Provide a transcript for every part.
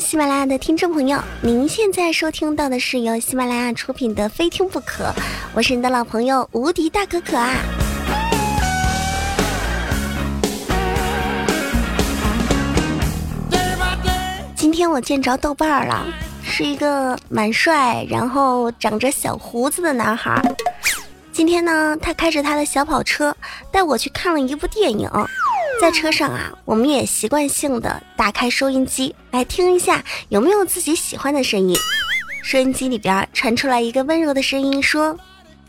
喜马拉雅的听众朋友，您现在收听到的是由喜马拉雅出品的《非听不可》，我是你的老朋友无敌大可可啊。今天我见着豆瓣儿了，是一个蛮帅，然后长着小胡子的男孩。今天呢，他开着他的小跑车带我去看了一部电影。在车上啊，我们也习惯性的打开收音机来听一下有没有自己喜欢的声音。收音机里边传出来一个温柔的声音说：“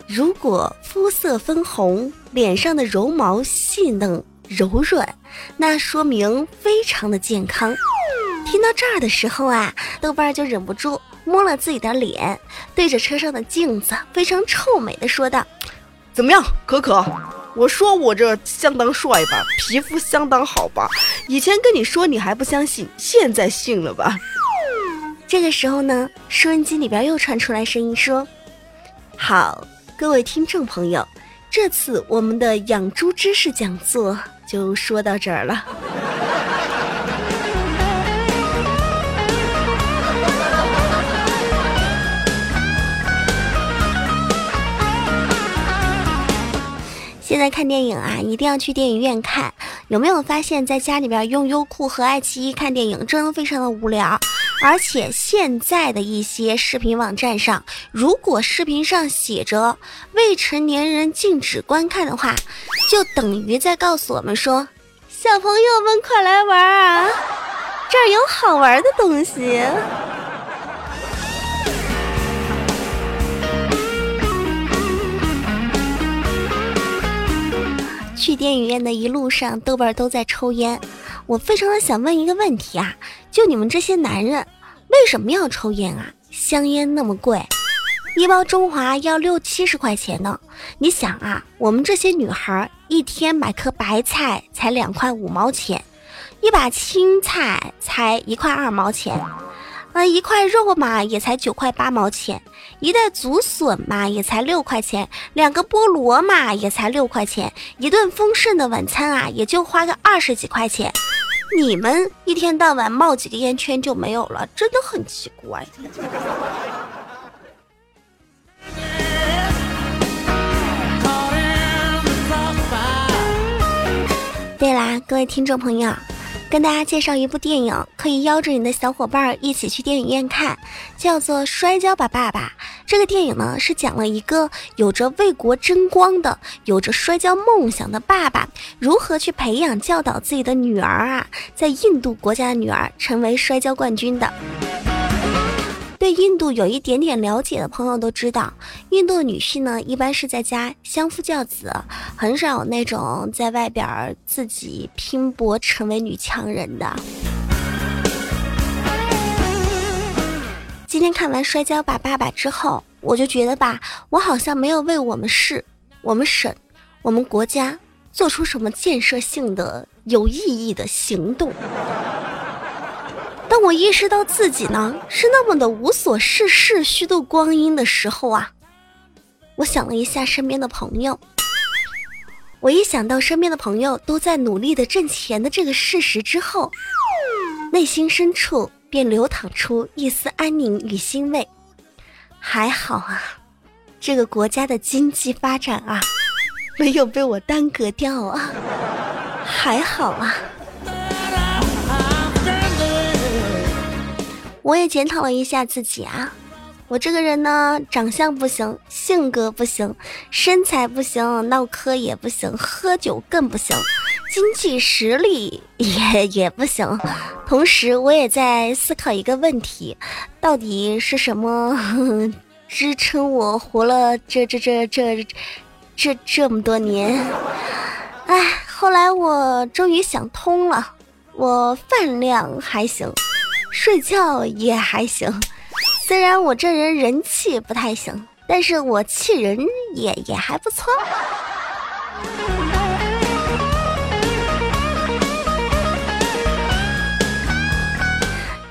如果肤色分红，脸上的绒毛细嫩柔软，那说明非常的健康。”听到这儿的时候啊，豆瓣就忍不住摸了自己的脸，对着车上的镜子非常臭美的说道：“怎么样，可可？”我说我这相当帅吧，皮肤相当好吧？以前跟你说你还不相信，现在信了吧？这个时候呢，收音机里边又传出来声音说：“好，各位听众朋友，这次我们的养猪知识讲座就说到这儿了。”现在看电影啊，一定要去电影院看。有没有发现，在家里边用优酷和爱奇艺看电影，真的非常的无聊。而且现在的一些视频网站上，如果视频上写着未成年人禁止观看的话，就等于在告诉我们说，小朋友们快来玩啊，这儿有好玩的东西。去电影院的一路上，豆瓣都在抽烟。我非常的想问一个问题啊，就你们这些男人，为什么要抽烟啊？香烟那么贵，一包中华要六七十块钱呢。你想啊，我们这些女孩一天买颗白菜才两块五毛钱，一把青菜才一块二毛钱。啊，一块肉嘛也才九块八毛钱，一袋竹笋嘛也才六块钱，两个菠萝嘛也才六块钱，一顿丰盛的晚餐啊也就花个二十几块钱。你们一天到晚冒几个烟圈就没有了，真的很奇怪。对啦，各位听众朋友。跟大家介绍一部电影，可以邀着你的小伙伴一起去电影院看，叫做《摔跤吧，爸爸》。这个电影呢，是讲了一个有着为国争光的、有着摔跤梦想的爸爸，如何去培养教导自己的女儿啊，在印度国家的女儿成为摔跤冠军的。对印度有一点点了解的朋友都知道，印度女性呢，一般是在家相夫教子，很少有那种在外边自己拼搏成为女强人的。今天看完《摔跤吧，爸爸》之后，我就觉得吧，我好像没有为我们市、我们省、我们国家做出什么建设性的、有意义的行动。当我意识到自己呢是那么的无所事事、虚度光阴的时候啊，我想了一下身边的朋友。我一想到身边的朋友都在努力的挣钱的这个事实之后，内心深处便流淌出一丝安宁与欣慰。还好啊，这个国家的经济发展啊，没有被我耽搁掉啊，还好啊。我也检讨了一下自己啊，我这个人呢，长相不行，性格不行，身材不行，唠嗑也不行，喝酒更不行，经济实力也 也不行。同时，我也在思考一个问题：到底是什么支撑我活了这这这这这这么多年？哎，后来我终于想通了，我饭量还行。睡觉也还行，虽然我这人人气不太行，但是我气人也也还不错。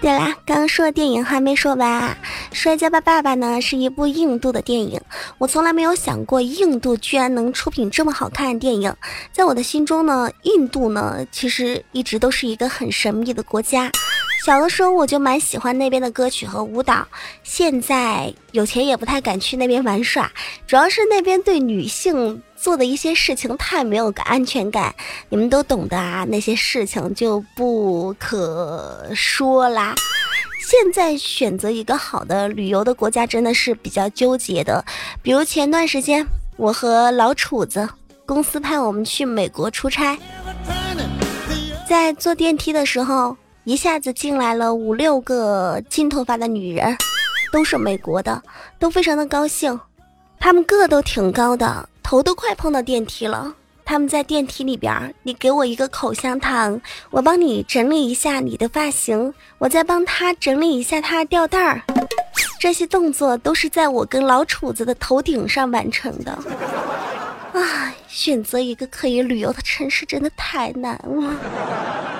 对啦，刚刚说的电影还没说完啊，《摔跤吧，爸爸》呢是一部印度的电影。我从来没有想过印度居然能出品这么好看的电影。在我的心中呢，印度呢其实一直都是一个很神秘的国家。小的时候我就蛮喜欢那边的歌曲和舞蹈，现在有钱也不太敢去那边玩耍，主要是那边对女性做的一些事情太没有个安全感，你们都懂的啊，那些事情就不可说啦。现在选择一个好的旅游的国家真的是比较纠结的，比如前段时间我和老楚子公司派我们去美国出差，在坐电梯的时候。一下子进来了五六个金头发的女人，都是美国的，都非常的高兴。他们个都挺高的，头都快碰到电梯了。他们在电梯里边，你给我一个口香糖，我帮你整理一下你的发型，我再帮他整理一下他的吊带儿。这些动作都是在我跟老楚子的头顶上完成的。啊，选择一个可以旅游的城市真的太难了。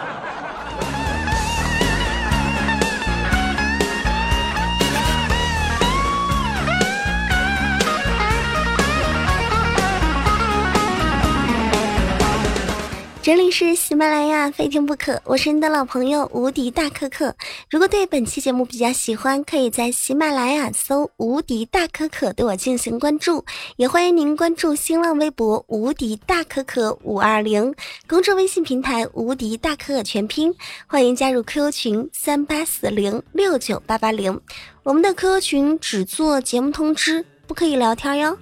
这里是喜马拉雅，非听不可。我是你的老朋友无敌大可可。如果对本期节目比较喜欢，可以在喜马拉雅搜“无敌大可可”对我进行关注，也欢迎您关注新浪微博“无敌大可可五二零”公众微信平台“无敌大可可全拼”，欢迎加入 QQ 群三八四零六九八八零。我们的 QQ 群只做节目通知，不可以聊天哟。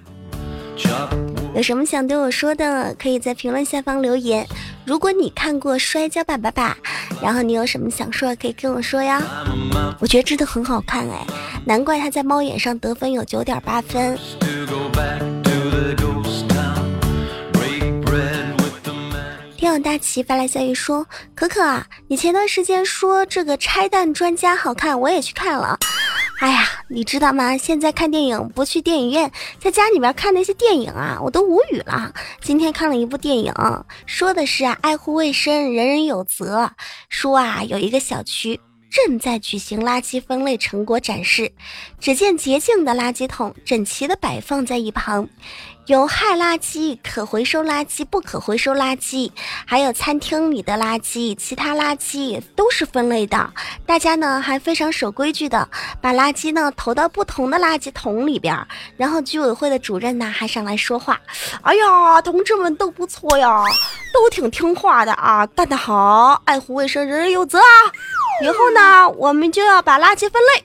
有什么想对我说的，可以在评论下方留言。如果你看过《摔跤吧，爸爸》，然后你有什么想说的，可以跟我说呀。我觉得真的很好看哎，难怪他在猫眼上得分有九点八分。天有大旗发来消息说：“可可啊，你前段时间说这个拆弹专家好看，我也去看了。”哎呀，你知道吗？现在看电影不去电影院，在家里面看那些电影啊，我都无语了。今天看了一部电影，说的是，爱护卫生，人人有责。说啊，有一个小区正在举行垃圾分类成果展示，只见洁净的垃圾桶整齐的摆放在一旁。有害垃圾、可回收垃圾、不可回收垃圾，还有餐厅里的垃圾，其他垃圾都是分类的。大家呢还非常守规矩的，把垃圾呢投到不同的垃圾桶里边。然后居委会的主任呢还上来说话：“哎呀，同志们都不错呀，都挺听话的啊，干得好！爱护卫生，人人有责啊！以后呢，我们就要把垃圾分类。”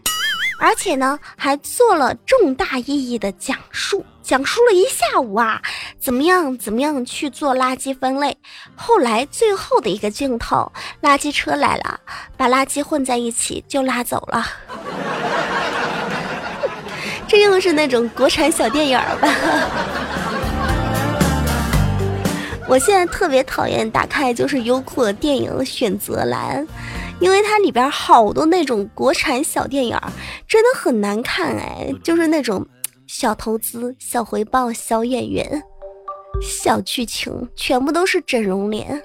而且呢，还做了重大意义的讲述，讲述了一下午啊，怎么样，怎么样去做垃圾分类。后来最后的一个镜头，垃圾车来了，把垃圾混在一起就拉走了。这又是那种国产小电影吧？我现在特别讨厌打开就是优酷的电影选择栏。因为它里边好多那种国产小电影，真的很难看哎，就是那种小投资、小回报、小演员、小剧情，全部都是整容脸。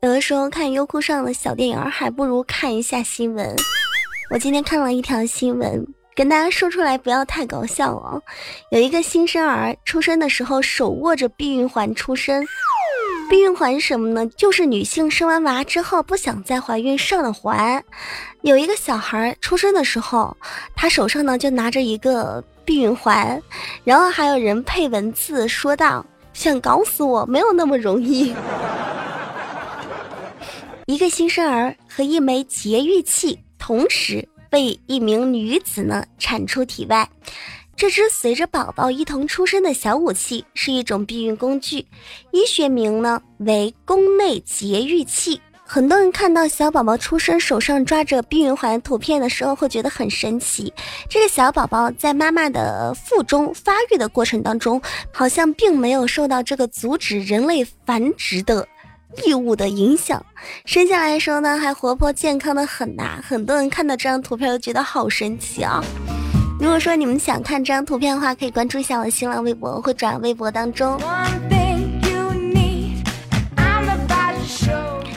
有的时候看优酷上的小电影，还不如看一下新闻。我今天看了一条新闻，跟大家说出来不要太搞笑哦。有一个新生儿出生的时候手握着避孕环出生。避孕环是什么呢？就是女性生完娃之后不想再怀孕上的环。有一个小孩出生的时候，他手上呢就拿着一个避孕环，然后还有人配文字说道：“想搞死我没有那么容易。”一个新生儿和一枚节育器同时被一名女子呢产出体外。这只随着宝宝一同出生的小武器是一种避孕工具，医学名呢为宫内节育器。很多人看到小宝宝出生手上抓着避孕环图片的时候，会觉得很神奇。这个小宝宝在妈妈的腹中发育的过程当中，好像并没有受到这个阻止人类繁殖的异物的影响。生下来的时候呢，还活泼健康的很呐。很多人看到这张图片都觉得好神奇啊。如果说你们想看这张图片的话，可以关注一下我的新浪微博，会转微博当中。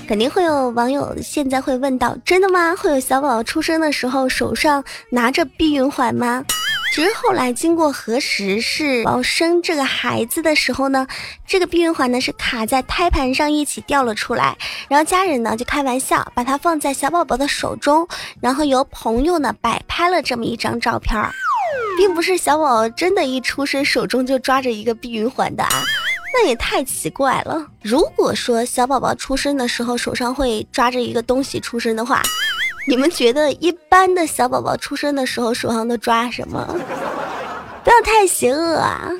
肯定会有网友现在会问到：真的吗？会有小宝宝出生的时候手上拿着避孕环吗？只是后来经过核实，是要生这个孩子的时候呢，这个避孕环呢是卡在胎盘上一起掉了出来，然后家人呢就开玩笑把它放在小宝宝的手中，然后由朋友呢摆拍了这么一张照片，并不是小宝真的一出生手中就抓着一个避孕环的啊，那也太奇怪了。如果说小宝宝出生的时候手上会抓着一个东西出生的话。你们觉得一般的小宝宝出生的时候手上都抓什么？不要太邪恶啊！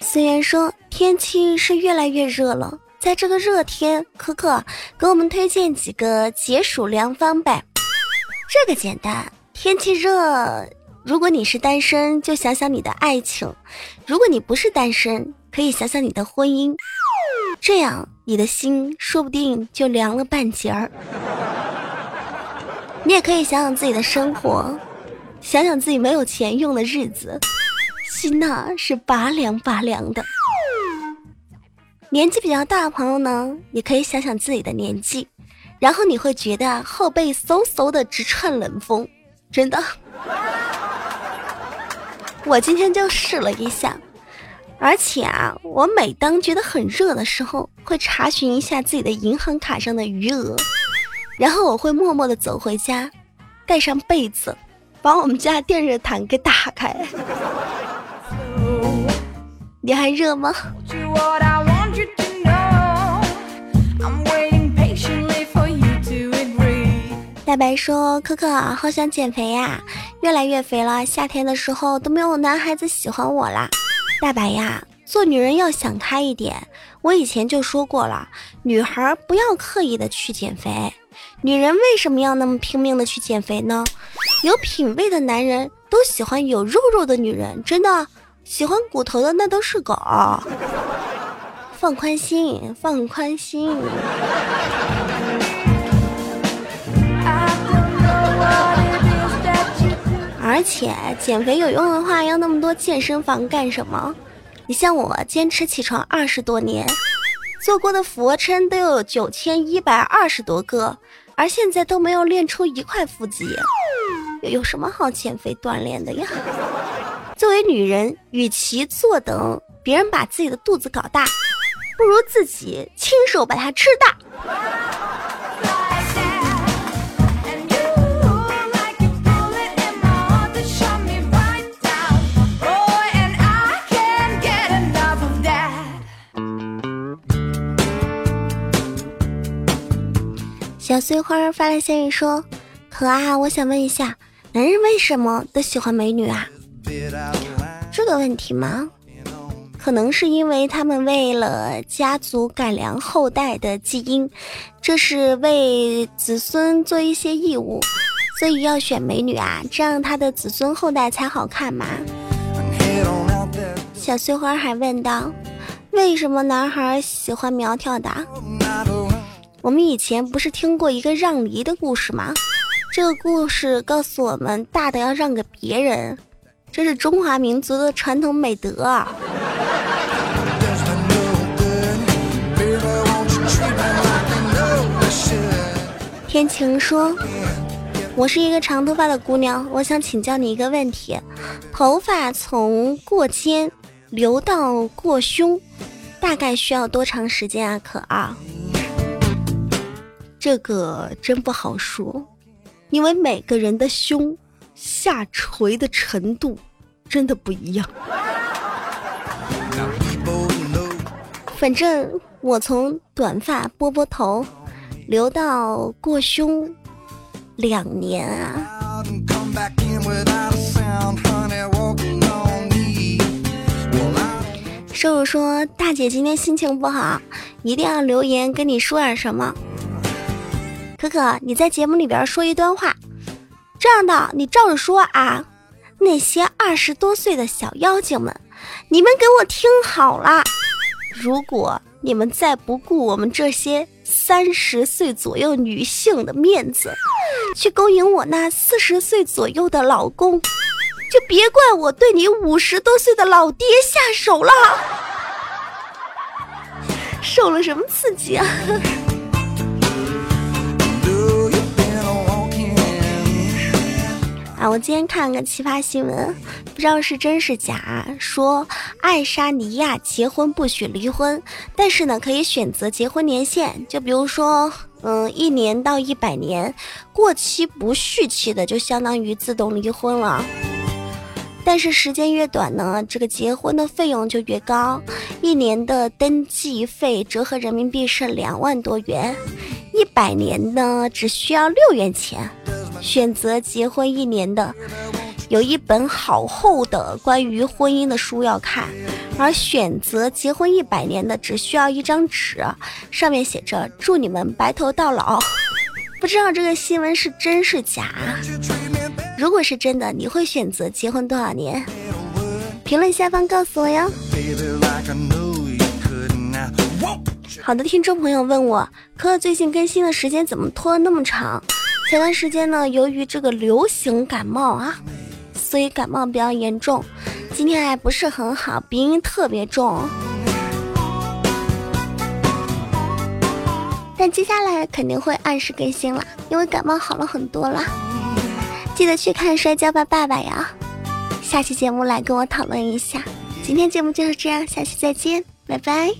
虽然说天气是越来越热了，在这个热天，可可给我们推荐几个解暑良方呗。这个简单，天气热。如果你是单身，就想想你的爱情；如果你不是单身，可以想想你的婚姻。这样，你的心说不定就凉了半截儿。你也可以想想自己的生活，想想自己没有钱用的日子，心呐是拔凉拔凉的。年纪比较大的朋友呢，也可以想想自己的年纪，然后你会觉得后背嗖嗖的直串冷风，真的。我今天就试了一下，而且啊，我每当觉得很热的时候，会查询一下自己的银行卡上的余额，然后我会默默的走回家，盖上被子，把我们家电热毯给打开。你还热吗？大白说：“可可，好想减肥呀，越来越肥了。夏天的时候都没有男孩子喜欢我啦。”大白呀，做女人要想开一点。我以前就说过了，女孩不要刻意的去减肥。女人为什么要那么拼命的去减肥呢？有品位的男人都喜欢有肉肉的女人，真的喜欢骨头的那都是狗。放宽心，放宽心。而且减肥有用的话，要那么多健身房干什么？你像我坚持起床二十多年，做过的俯卧撑都有九千一百二十多个，而现在都没有练出一块腹肌，有什么好减肥锻炼的呀？作为女人，与其坐等别人把自己的肚子搞大，不如自己亲手把它吃大。小碎花发来消息说：“可啊，我想问一下，男人为什么都喜欢美女啊？这个问题吗？可能是因为他们为了家族改良后代的基因，这是为子孙做一些义务，所以要选美女啊，这样他的子孙后代才好看嘛。”小碎花还问道：“为什么男孩喜欢苗条的？”我们以前不是听过一个让梨的故事吗？这个故事告诉我们，大的要让给别人，这是中华民族的传统美德啊。天晴说：“我是一个长头发的姑娘，我想请教你一个问题：头发从过肩流到过胸，大概需要多长时间啊？可二。”这个真不好说，因为每个人的胸下垂的程度真的不一样。反正我从短发波波头留到过胸两年啊。瘦瘦说：“大姐今天心情不好，一定要留言跟你说点什么。”哥哥，你在节目里边说一段话，这样的你照着说啊。那些二十多岁的小妖精们，你们给我听好了，如果你们再不顾我们这些三十岁左右女性的面子，去勾引我那四十岁左右的老公，就别怪我对你五十多岁的老爹下手了。受了什么刺激啊？我今天看了个奇葩新闻，不知道是真是假。说爱沙尼亚结婚不许离婚，但是呢可以选择结婚年限，就比如说，嗯，一年到一百年，过期不续期的就相当于自动离婚了。但是时间越短呢，这个结婚的费用就越高，一年的登记费折合人民币是两万多元，一百年呢只需要六元钱。选择结婚一年的，有一本好厚的关于婚姻的书要看；而选择结婚一百年的，只需要一张纸，上面写着“祝你们白头到老”。不知道这个新闻是真是假？如果是真的，你会选择结婚多少年？评论下方告诉我哟。好的，听众朋友问我，可可最近更新的时间怎么拖了那么长？前段时间呢，由于这个流行感冒啊，所以感冒比较严重，今天还不是很好，鼻音特别重。但接下来肯定会按时更新了，因为感冒好了很多了。记得去看《摔跤吧，爸爸》呀！下期节目来跟我讨论一下。今天节目就是这样，下期再见，拜拜。